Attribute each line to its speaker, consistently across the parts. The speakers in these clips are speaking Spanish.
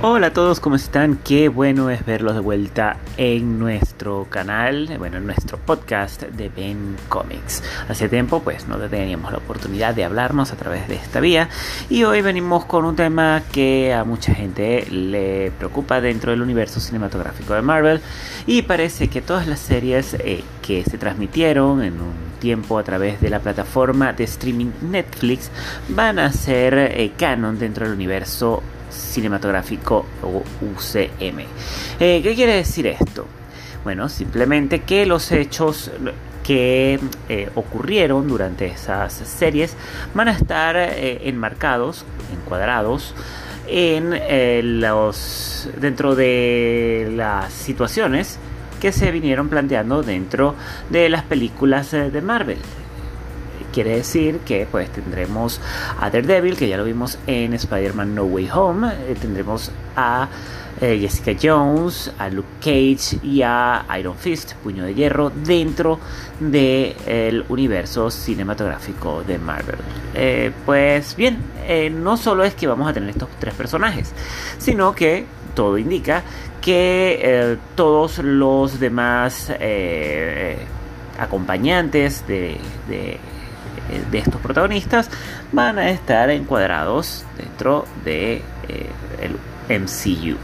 Speaker 1: Hola a todos, ¿cómo están? Qué bueno es verlos de vuelta en nuestro canal, bueno, en nuestro podcast de Ben Comics. Hace tiempo pues no teníamos la oportunidad de hablarnos a través de esta vía y hoy venimos con un tema que a mucha gente le preocupa dentro del universo cinematográfico de Marvel y parece que todas las series eh, que se transmitieron en un tiempo a través de la plataforma de streaming Netflix van a ser eh, canon dentro del universo cinematográfico o UCM. Eh, ¿Qué quiere decir esto? Bueno, simplemente que los hechos que eh, ocurrieron durante esas series van a estar eh, enmarcados, encuadrados en los dentro de las situaciones que se vinieron planteando dentro de las películas de Marvel quiere decir que pues tendremos a Daredevil, que ya lo vimos en Spider-Man No Way Home, eh, tendremos a eh, Jessica Jones, a Luke Cage y a Iron Fist, Puño de Hierro, dentro del universo cinematográfico de Marvel. Eh, pues bien, no solo es que vamos a tener estos tres personajes, sino que todo indica que todos los demás acompañantes de eh, de estos protagonistas van a estar encuadrados dentro de eh, el MCU.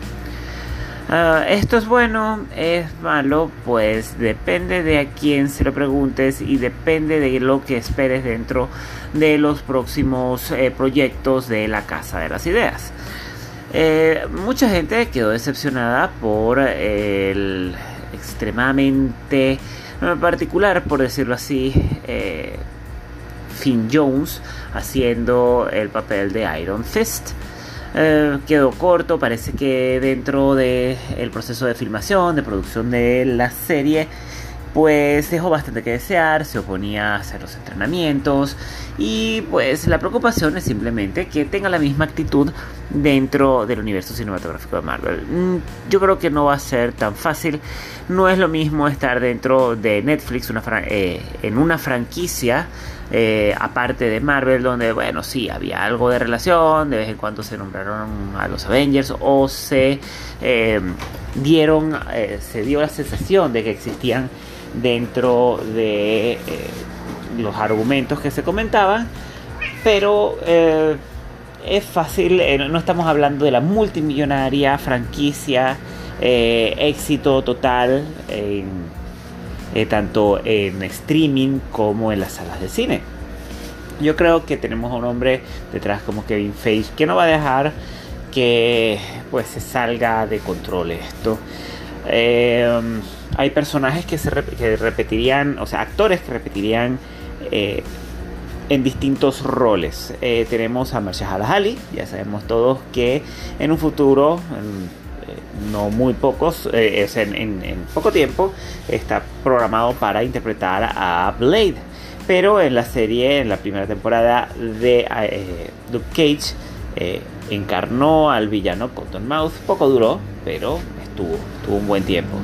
Speaker 1: Ah, esto es bueno, es malo, pues depende de a quién se lo preguntes y depende de lo que esperes dentro de los próximos eh, proyectos de la Casa de las Ideas. mucha gente quedó decepcionada por el extremadamente particular, por decirlo así, Finn Jones haciendo el papel de Iron Fist. Eh, quedó corto, parece que dentro del el proceso de filmación, de producción de la serie, pues dejó bastante que desear, se oponía a hacer los entrenamientos y pues la preocupación es simplemente que tenga la misma actitud dentro del universo cinematográfico de Marvel. Mm, yo creo que no va a ser tan fácil, no es lo mismo estar dentro de Netflix eh, en una franquicia eh, aparte de Marvel, donde, bueno, sí, había algo de relación, de vez en cuando se nombraron a los Avengers o se eh, dieron, se dio la sensación de que existían dentro de eh, los argumentos que se comentaban, pero eh, es fácil, eh, no estamos hablando de la multimillonaria franquicia, éxito total, tanto en streaming como en las salas de cine. Yo creo que tenemos a un hombre detrás como Kevin Feige que no va a dejar que pues se salga de control esto. Eh, hay personajes que se repetirían, o sea, actores que repetirían eh, en distintos roles. Eh, tenemos a Marshala Ali, ya sabemos todos que en un futuro, no muy pocos, es en, poco tiempo, está programado para interpretar a Blade. Pero en la serie, en la primera temporada de Luke Cage, encarnó al villano Cottonmouth. Poco duró, pero tuvo, tuvo un buen tiempo.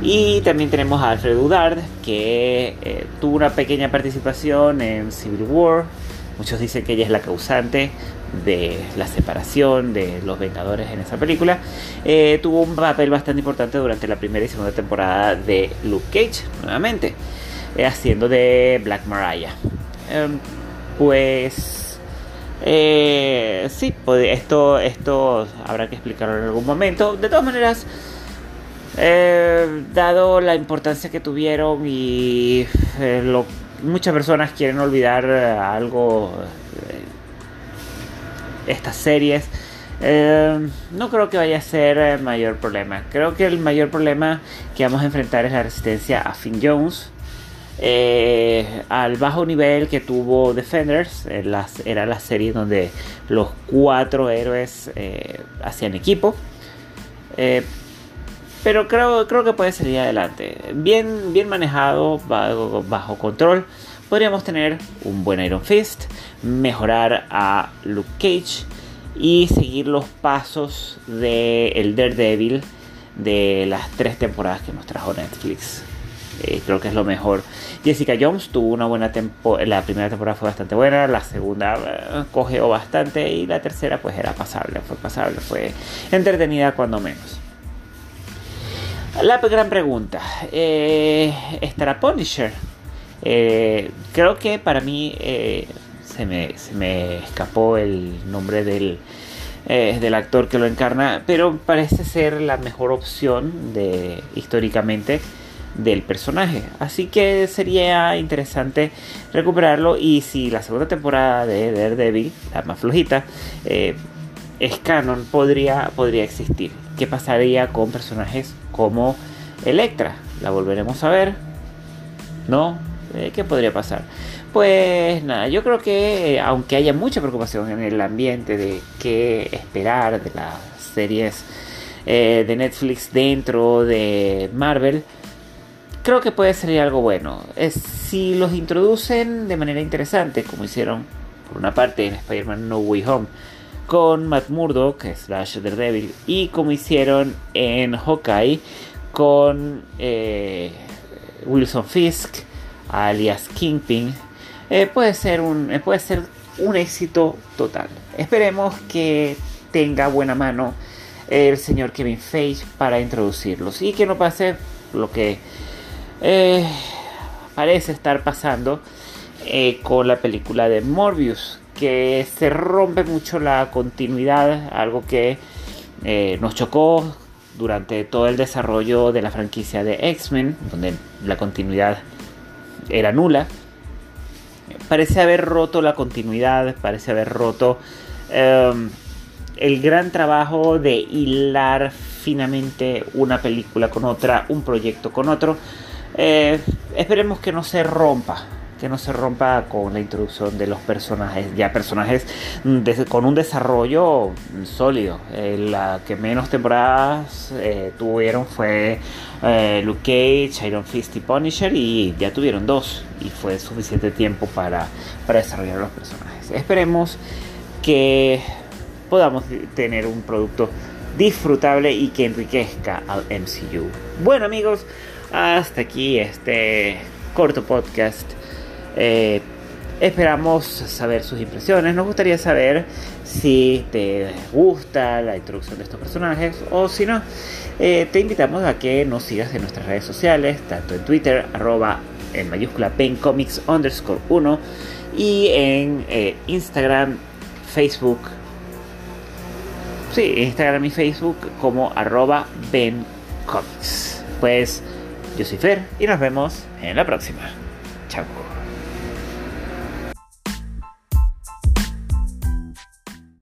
Speaker 1: Y también tenemos a Alfred Udard, que eh, tuvo una pequeña participación en Civil War. Muchos dicen que ella es la causante de la separación de los Vengadores en esa película. Eh, tuvo un papel bastante importante durante la primera y segunda temporada de Luke Cage, nuevamente, eh, haciendo de Black Mariah. Em, pues eh, sí, pues esto, esto habrá que explicarlo en algún momento. De todas maneras, eh, dado la importancia que tuvieron y lo, muchas personas quieren olvidar algo, estas series, no creo que vaya a ser mayor problema. Creo que el mayor problema que vamos a enfrentar es la resistencia a Finn Jones eh, al bajo nivel que tuvo Defenders, era la serie donde los cuatro héroes eh, hacían equipo. Eh, pero creo, creo que puede salir adelante. Bien, bien manejado, bajo, bajo, control. Podríamos tener un buen Iron Fist, mejorar a Luke Cage y seguir los pasos de Daredevil de las tres temporadas que nos trajo Netflix. creo que es lo mejor. Jessica Jones tuvo una buena temporada, la primera temporada fue bastante buena, la segunda uh, cogeó bastante y la tercera pues era pasable, fue pasable, fue entretenida cuando menos. La gran pregunta, eh, ¿estará Punisher? Eh, creo que para mí eh, se, me, se, me, escapó el nombre del, eh, del actor que lo encarna, pero parece ser la mejor opción históricamente del personaje. Así que sería interesante recuperarlo y si la segunda temporada de Daredevil, la más flojita, eh, es canon, podría, podría existir. ¿Qué pasaría con personajes como Electra? ¿La volveremos a ver? ¿No? Eh, ¿Qué podría pasar? Pues nada, yo creo que eh, aunque haya mucha preocupación en el ambiente de qué esperar de las series eh, de Netflix dentro de Marvel, creo que puede ser algo bueno. Es, si los introducen de manera interesante, como hicieron por una parte en Spider-Man No Way Home, con Matt Murdock, slash Daredevil, y como hicieron en Hawkeye con eh, Wilson Fisk, alias Kingpin, eh, puede, ser un, eh, puede ser un éxito total. Esperemos que tenga buena mano el señor Kevin Feige para introducirlos y que no pase lo que parece estar pasando con la película de Morbius, que se rompe mucho la continuidad, algo que nos chocó durante todo el desarrollo de la franquicia de X-Men, donde la continuidad era nula parece haber roto la continuidad, parece haber roto em, el gran trabajo de hilar finamente una película con otra, un proyecto con otro. Eh, esperemos que no se rompa que no se rompa con la introducción de los personajes, ya personajes con un desarrollo sólido. Eh, la que menos temporadas eh, tuvieron fue eh, Luke Cage, Iron Fist y Punisher y ya tuvieron dos y fue suficiente tiempo para, para desarrollar los personajes. Esperemos que podamos tener un producto disfrutable y que enriquezca al MCU. Bueno amigos, hasta aquí este corto podcast eh, esperamos saber sus impresiones. Nos gustaría saber si te gusta la introducción de estos personajes o si no. Eh, te invitamos a que nos sigas en nuestras redes sociales, tanto en Twitter, arroba en mayúscula pencomics underscore 1 y en eh, Instagram, Facebook. Sí, Instagram y Facebook como arroba bencomics. Pues yo soy Fer y nos vemos en la próxima. Chao.